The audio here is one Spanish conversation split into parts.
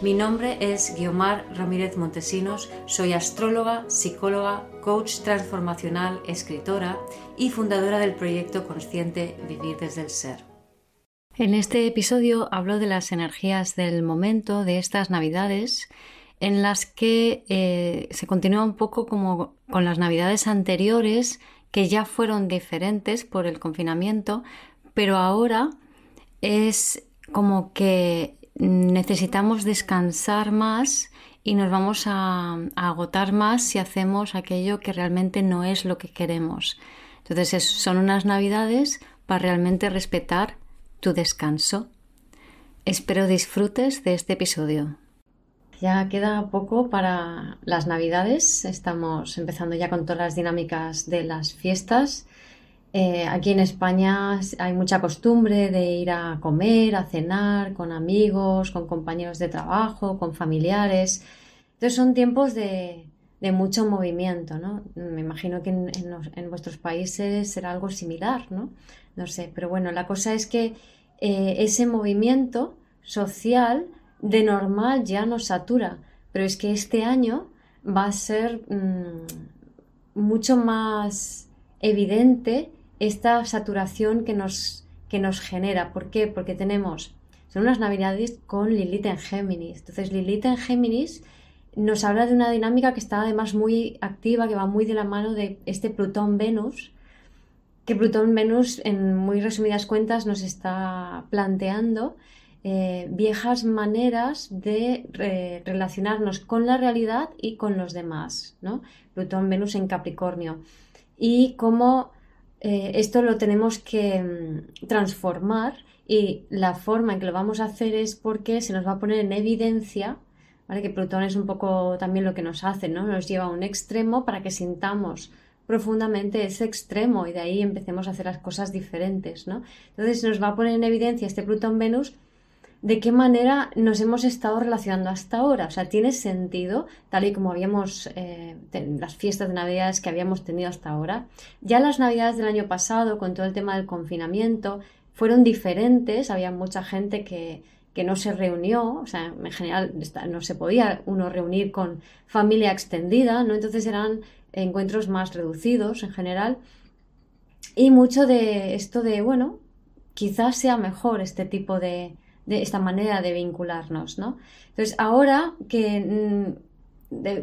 Mi nombre es Guiomar Ramírez Montesinos, soy astróloga, psicóloga, coach transformacional, escritora y fundadora del proyecto consciente Vivir desde el Ser. En este episodio hablo de las energías del momento, de estas navidades, en las que eh, se continúa un poco como con las navidades anteriores, que ya fueron diferentes por el confinamiento, pero ahora es como que necesitamos descansar más y nos vamos a, agotar más si hacemos aquello que realmente no es lo que queremos. Entonces son unas navidades para realmente respetar tu descanso. Espero disfrutes de este episodio. Ya queda poco para las navidades. Estamos empezando ya con todas las dinámicas de las fiestas eh, aquí en España hay mucha costumbre de ir a comer, a cenar con amigos, con compañeros de trabajo, con familiares. Entonces son tiempos de, mucho movimiento, ¿no? Me imagino que en, vuestros países será algo similar, ¿no? No sé, pero bueno, la cosa es que eh, ese movimiento social de normal ya nos satura, pero es que este año va a ser mm, mucho más evidente esta saturación que nos, que nos genera. ¿Por qué? Porque tenemos, son unas navidades con Lilith en Géminis. Entonces Lilith en Géminis nos habla de una dinámica que está además muy activa, que va muy de la mano de este Plutón-Venus, que Plutón-Venus en muy resumidas cuentas nos está planteando eh, viejas maneras de eh, relacionarnos con la realidad y con los demás, ¿no? Plutón-Venus en Capricornio. Y cómo eh, esto lo tenemos que mm, transformar y la forma en que lo vamos a hacer es porque se nos va a poner en evidencia, ¿vale? que Plutón es un poco también lo que nos hace, ¿no? nos lleva a un extremo para que sintamos profundamente ese extremo y de ahí empecemos a hacer las cosas diferentes. ¿no? Entonces nos va a poner en evidencia este Plutón-Venus de qué manera nos hemos estado relacionando hasta ahora. O sea, tiene sentido, tal y como habíamos, eh, las fiestas de Navidades que habíamos tenido hasta ahora. Ya las Navidades del año pasado, con todo el tema del confinamiento, fueron diferentes. Había mucha gente que, que no se reunió, o sea, en general no se podía uno reunir con familia extendida, ¿no? Entonces eran encuentros más reducidos en general. Y mucho de esto de, bueno, quizás sea mejor este tipo de, de esta manera de vincularnos, ¿no? Entonces, ahora que mm,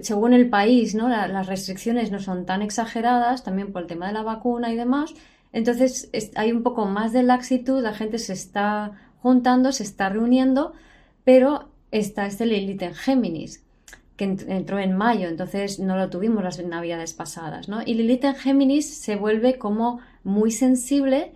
según el país, ¿no? las restricciones no son tan exageradas, también por el tema de la vacuna y demás, entonces hay un poco más de laxitud, la gente se está juntando, se está reuniendo, pero está este Lilith en Géminis, que entró en mayo, entonces no lo tuvimos las navidades pasadas, ¿no? Y Lilith en Géminis se vuelve como muy sensible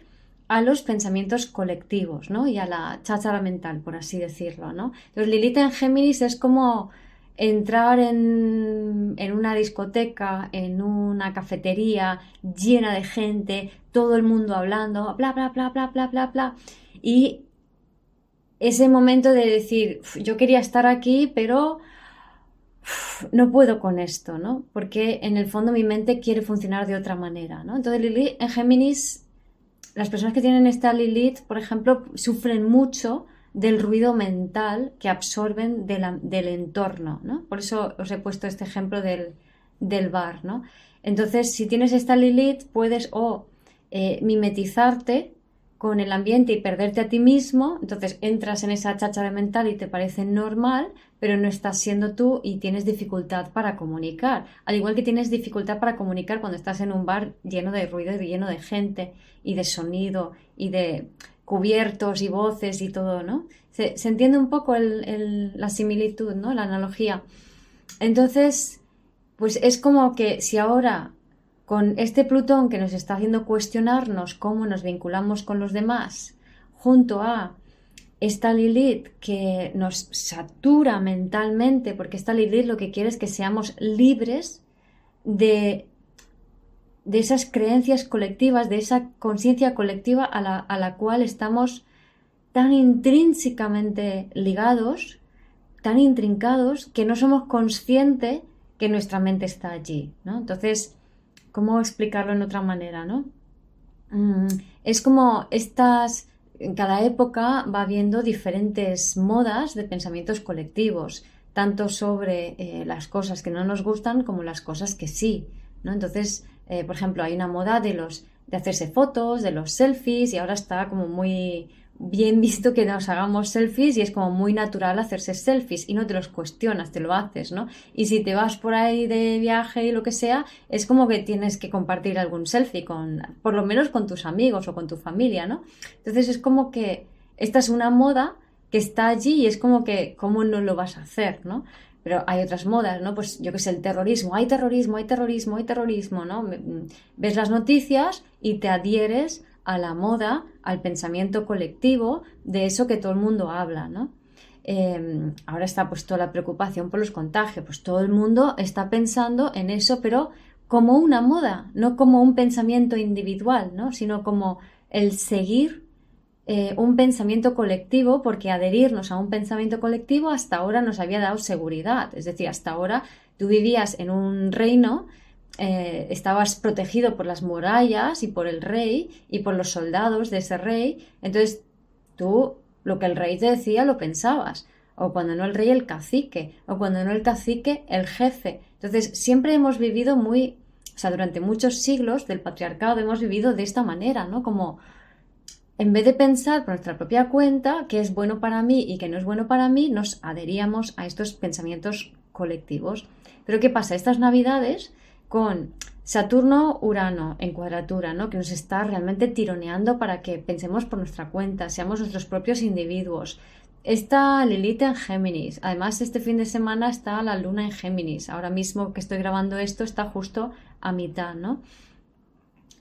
a los pensamientos colectivos, ¿no? Y a la cháchara mental, por así decirlo, ¿no? Entonces, Lilith en Géminis es como entrar en, en, una discoteca, en una cafetería llena de gente, todo el mundo hablando, bla, bla, bla, bla, bla, bla, bla. Y ese momento de decir, yo quería estar aquí, pero no puedo con esto, ¿no? Porque en el fondo mi mente quiere funcionar de otra manera, ¿no? Entonces Lilith en Géminis las personas que tienen esta Lilith, por ejemplo, sufren mucho del ruido mental que absorben del entorno, ¿no? Por eso os he puesto este ejemplo del, bar, ¿no? Entonces, si tienes esta Lilith, puedes o eh, mimetizarte con el ambiente y perderte a ti mismo, entonces entras en esa cháchara mental y te parece normal, pero no estás siendo tú y tienes dificultad para comunicar. Al igual que tienes dificultad para comunicar cuando estás en un bar lleno de ruido y lleno de gente y de sonido y de cubiertos y voces y todo, ¿no? Se, entiende un poco la similitud, ¿no? La analogía. Entonces, pues es como que si ahora con este Plutón que nos está haciendo cuestionarnos cómo nos vinculamos con los demás, junto a esta Lilith que nos satura mentalmente, porque esta Lilith lo que quiere es que seamos libres de, de esas creencias colectivas, de esa conciencia colectiva a la, a la cual estamos tan intrínsecamente ligados, tan intrincados, que no somos conscientes que nuestra mente está allí, ¿no? Entonces, ¿cómo explicarlo en otra manera, no? Mm, es como estas en cada época va habiendo diferentes modas de pensamientos colectivos, tanto sobre eh, las cosas que no nos gustan como las cosas que sí. ¿no? Entonces, eh, por ejemplo, hay una moda de los de hacerse fotos, de los selfies, y ahora está como muy, bien visto que nos hagamos selfies y es como muy natural hacerse selfies y no te los cuestionas, te lo haces, ¿no? Y si te vas por ahí de viaje y lo que sea, es como que tienes que compartir algún selfie con, por lo menos con tus amigos o con tu familia, ¿no? Entonces es como que esta es una moda que está allí y es como que, ¿cómo no lo vas a hacer, ¿no? Pero hay otras modas, ¿no? Pues yo que sé, el terrorismo, hay terrorismo, hay terrorismo, hay terrorismo, ¿no? Ves las noticias y te adhieres a la moda, al pensamiento colectivo de eso que todo el mundo habla, ¿no? Em, ahora está pues toda la preocupación por los contagios, pues todo el mundo está pensando en eso, pero como una moda, no como un pensamiento individual, ¿no? sino como el seguir eh, un pensamiento colectivo, porque adherirnos a un pensamiento colectivo hasta ahora nos había dado seguridad, es decir, hasta ahora tú vivías en un reino eh, estabas protegido por las murallas y por el rey y por los soldados de ese rey, entonces tú lo que el rey te decía lo pensabas, o cuando no el rey el cacique, o cuando no el cacique el jefe. Entonces siempre hemos vivido muy, o sea, durante muchos siglos del patriarcado hemos vivido de esta manera, ¿no? Como en vez de pensar por nuestra propia cuenta qué es bueno para mí y qué no es bueno para mí, nos adheríamos a estos pensamientos colectivos. Pero ¿qué pasa? Estas navidades con Saturno-Urano en cuadratura, ¿no? que nos está realmente tironeando para que pensemos por nuestra cuenta, seamos nuestros propios individuos. Está Lilith en Géminis. Además, este fin de semana está la luna en Géminis. Ahora mismo que estoy grabando esto está justo a mitad, ¿no?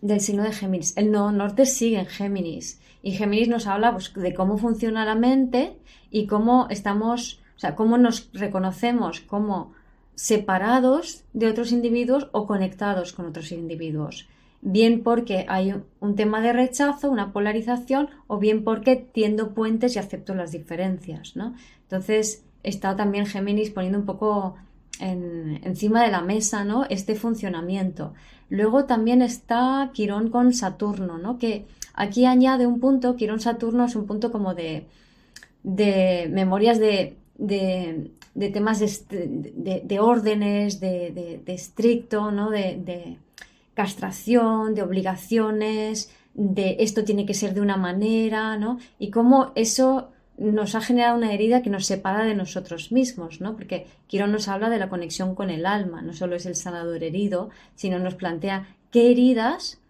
Del signo de Géminis. El nodo norte sigue en Géminis. Y Géminis nos habla pues, de cómo funciona la mente y cómo estamos, o sea, cómo nos reconocemos como separados de otros individuos o conectados con otros individuos. Bien porque hay un tema de rechazo, una polarización, o bien porque tiendo puentes y acepto las diferencias. ¿no? Entonces está también Géminis poniendo un poco encima de la mesa ¿no? este funcionamiento. Luego también está Quirón con Saturno, ¿no? que aquí añade un punto, Quirón-Saturno es un punto como de, de memorias de, de de temas de, órdenes, de, estricto, ¿no? de, castración, de obligaciones, de esto tiene que ser de una manera, ¿no? Y cómo eso nos ha generado una herida que nos separa de nosotros mismos, ¿no? Porque Quirón nos habla de la conexión con el alma, no solo es el sanador herido, sino nos plantea qué heridas,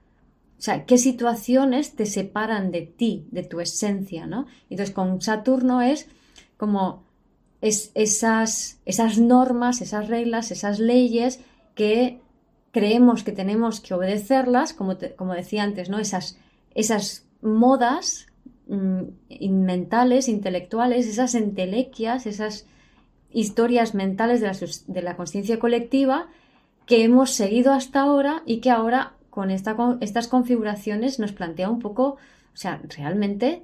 o sea, qué situaciones te separan de ti, de tu esencia, ¿no? Entonces con Saturno es como es esas, esas normas, esas reglas, esas leyes que creemos que tenemos que obedecerlas, como, como decía antes, ¿no? Esas, esas modas mm, mentales, intelectuales, esas entelequias, esas historias mentales de la, de la conciencia colectiva que hemos seguido hasta ahora y que ahora con esta, estas configuraciones nos plantea un poco, o sea, realmente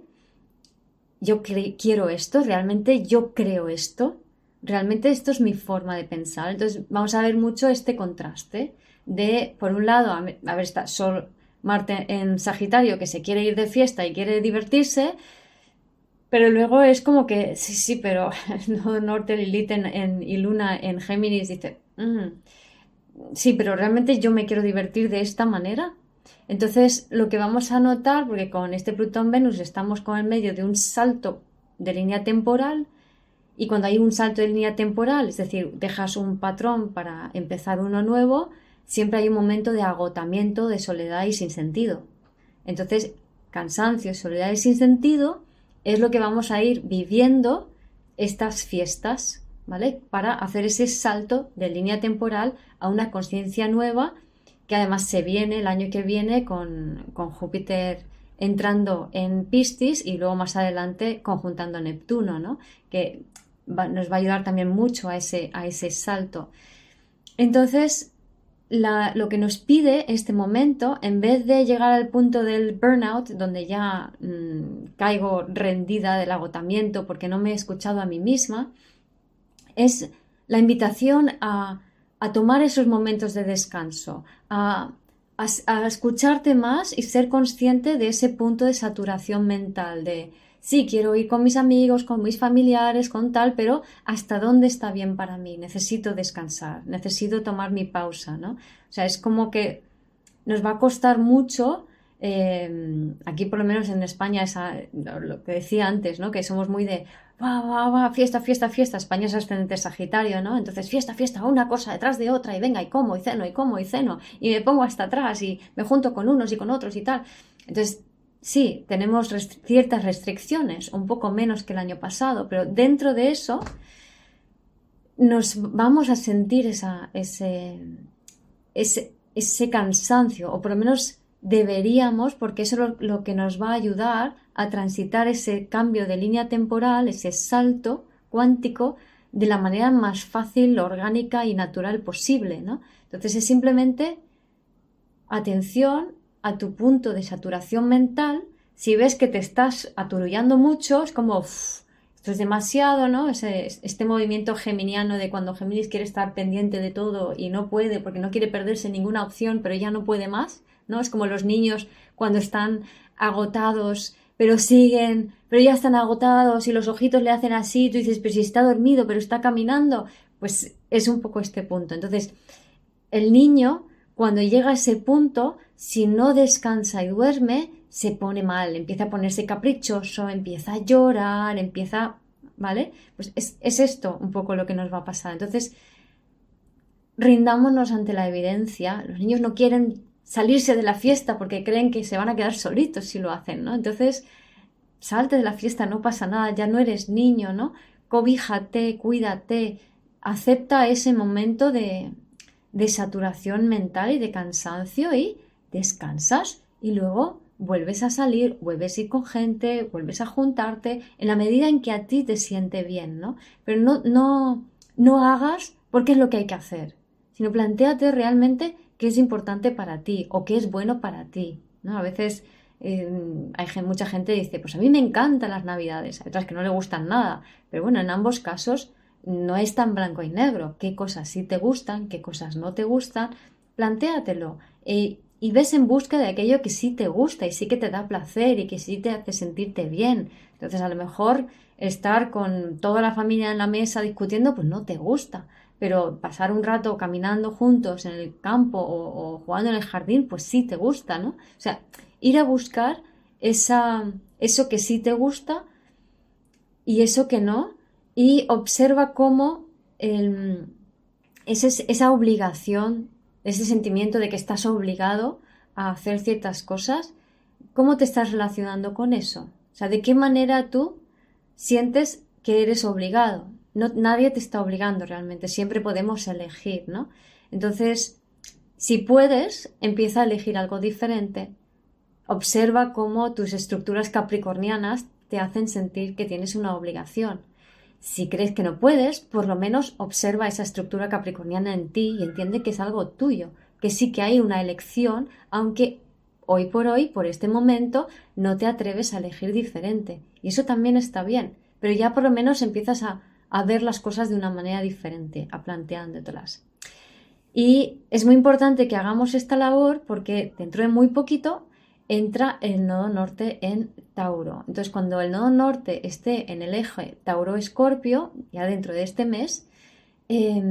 yo quiero esto, realmente yo creo esto, realmente esto es mi forma de pensar. Entonces vamos a ver mucho este contraste de, por un lado, a ver, está Sol Marte en Sagitario que se quiere ir de fiesta y quiere divertirse, pero luego es como que, sí, sí, pero no, Norte, Lilith en, y Luna en Géminis dice, mm, sí, pero realmente yo me quiero divertir de esta manera. Entonces, lo que vamos a notar, porque con este Plutón-Venus estamos con el medio de un salto de línea temporal, y cuando hay un salto de línea temporal, es decir, dejas un patrón para empezar uno nuevo, siempre hay un momento de agotamiento, de soledad y sin sentido. Entonces, cansancio, soledad y sin sentido es lo que vamos a ir viviendo estas fiestas, ¿vale? Para hacer ese salto de línea temporal a una conciencia nueva además se viene el año que viene con, Júpiter entrando en Piscis y luego más adelante conjuntando Neptuno, ¿no? Que nos va a ayudar también mucho a ese, a ese salto. Entonces, lo que nos pide este momento, en vez de llegar al punto del burnout, donde ya mm, caigo rendida del agotamiento porque no me he escuchado a mí misma, es la invitación a, tomar esos momentos de descanso, a, a, escucharte más y ser consciente de ese punto de saturación mental, de sí, quiero ir con mis amigos, con mis familiares, con tal, pero ¿hasta dónde está bien para mí? Necesito descansar, necesito tomar mi pausa, ¿no? O sea, es como que nos va a costar mucho. Eh, aquí por lo menos en España esa, lo que decía antes, ¿no? que somos muy de va, va, va, fiesta, fiesta, fiesta, España es ascendente Sagitario, ¿no? Entonces fiesta, fiesta, una cosa detrás de otra y venga y como y ceno y como y ceno y me pongo hasta atrás y me junto con unos y con otros y tal. Entonces sí, tenemos ciertas restricciones, un poco menos que el año pasado, pero dentro de eso nos vamos a sentir esa, ese, ese, ese cansancio, o por lo menos deberíamos, porque eso es lo, que nos va a ayudar a transitar ese cambio de línea temporal, ese salto cuántico, de la manera más fácil, orgánica y natural posible. ¿no? Entonces es simplemente atención a tu punto de saturación mental, si ves que te estás aturullando mucho, es como, esto es demasiado, ¿no? Ese, este movimiento geminiano de cuando Géminis quiere estar pendiente de todo y no puede porque no quiere perderse ninguna opción, pero ya no puede más, ¿no? Es como los niños cuando están agotados, pero siguen, pero ya están agotados y los ojitos le hacen así, tú dices, pero si está dormido, pero está caminando, pues es un poco este punto. Entonces, el niño, cuando llega a ese punto, si no descansa y duerme, se pone mal, empieza a ponerse caprichoso, empieza a llorar, empieza, ¿vale? Pues es, esto un poco lo que nos va a pasar. Entonces, rindámonos ante la evidencia. Los niños no quieren salirse de la fiesta porque creen que se van a quedar solitos si lo hacen, ¿no? Entonces, salte de la fiesta, no pasa nada, ya no eres niño, ¿no? Cobíjate, cuídate, acepta ese momento de, de saturación mental y de cansancio y descansas y luego vuelves a salir, vuelves a ir con gente, vuelves a juntarte en la medida en que a ti te siente bien, ¿no? Pero no, no, no hagas porque es lo que hay que hacer, sino planteate realmente qué es importante para ti o qué es bueno para ti, ¿no? A veces eh, hay mucha gente dice, pues a mí me encantan las navidades, hay otras que no le gustan nada, pero bueno, en ambos casos no es tan blanco y negro, qué cosas sí te gustan, qué cosas no te gustan, plantéatelo. Eh, y ves en busca de aquello que sí te gusta y sí que te da placer y que sí te hace sentirte bien. Entonces a lo mejor estar con toda la familia en la mesa discutiendo pues no te gusta, pero pasar un rato caminando juntos en el campo o, jugando en el jardín pues sí te gusta, ¿no? O sea, ir a buscar esa, eso que sí te gusta y eso que no y observa cómo esa obligación ese sentimiento de que estás obligado a hacer ciertas cosas, ¿cómo te estás relacionando con eso? O sea, ¿de qué manera tú sientes que eres obligado? No, nadie te está obligando realmente, siempre podemos elegir, ¿no? Entonces, si puedes, empieza a elegir algo diferente. Observa cómo tus estructuras capricornianas te hacen sentir que tienes una obligación. Si crees que no puedes, por lo menos observa esa estructura capricorniana en ti y entiende que es algo tuyo, que sí que hay una elección, aunque hoy por hoy, por este momento, no te atreves a elegir diferente. Y eso también está bien, pero ya por lo menos empiezas a, ver las cosas de una manera diferente, a planteándotelas. Y es muy importante que hagamos esta labor porque dentro de muy poquito entra el nodo norte en Tauro. Entonces, cuando el nodo norte esté en el eje Tauro-Escorpio, ya dentro de este mes, eh,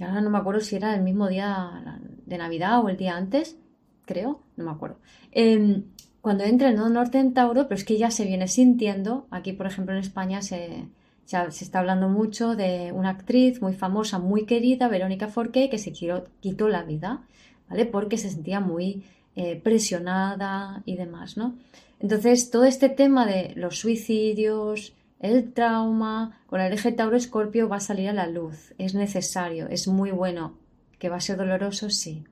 ahora no me acuerdo si era el mismo día de Navidad o el día antes, creo, no me acuerdo. Em, cuando entra el nodo norte en Tauro, pero es que ya se viene sintiendo, aquí por ejemplo en España se, se está hablando mucho de una actriz muy famosa, muy querida, Verónica Forqué, que se quitó la vida, ¿vale? Porque se sentía muy eh, presionada y demás, ¿no? Entonces, todo este tema de los suicidios, el trauma, con el eje Tauro-Escorpio va a salir a la luz. Es necesario, es muy bueno. ¿Que va a ser doloroso? Sí,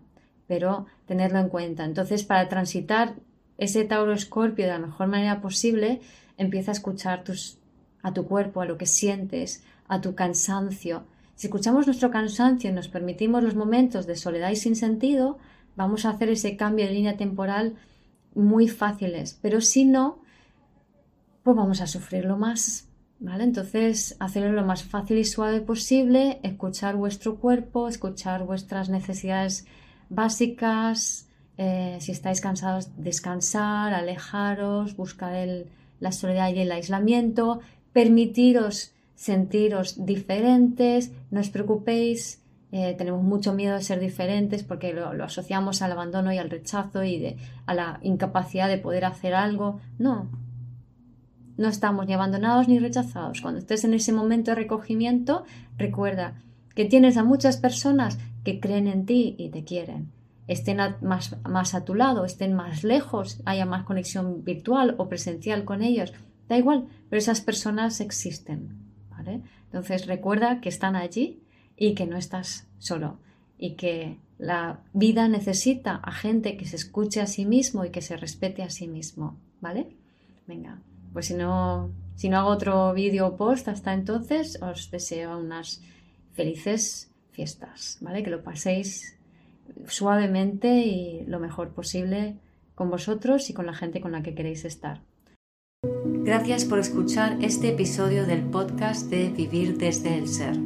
pero tenerlo en cuenta. Entonces, para transitar ese Tauro Escorpio de la mejor manera posible, empieza a escuchar a tu cuerpo, a lo que sientes, a tu cansancio. Si escuchamos nuestro cansancio y nos permitimos los momentos de soledad y sin sentido, vamos a hacer ese cambio de línea temporal muy fáciles. Pero si no, pues vamos a sufrirlo más. ¿Vale? Entonces, hacerlo lo más fácil y suave posible, escuchar vuestro cuerpo, escuchar vuestras necesidades básicas, eh, si estáis cansados, descansar, alejaros, buscar el, la soledad y el aislamiento, permitiros sentiros diferentes, no os preocupéis, eh, tenemos mucho miedo de ser diferentes porque lo, asociamos al abandono y al rechazo y a la incapacidad de poder hacer algo. No, no estamos ni abandonados ni rechazados. Cuando estés en ese momento de recogimiento, recuerda que tienes a muchas personas que creen en ti y te quieren estén más, más a tu lado, estén más lejos, haya más conexión virtual o presencial con ellos, da igual, pero esas personas existen. Entonces recuerda que están allí y que no estás solo y que la vida necesita a gente que se escuche a sí mismo y que se respete a sí mismo. ¿Vale? Venga, pues si no, si no hago otro vídeo o post hasta entonces, os deseo unas felices fiestas, ¿vale? Que lo paséis suavemente y lo mejor posible con vosotros y con la gente con la que queréis estar. Gracias por escuchar este episodio del podcast de Vivir desde el Ser.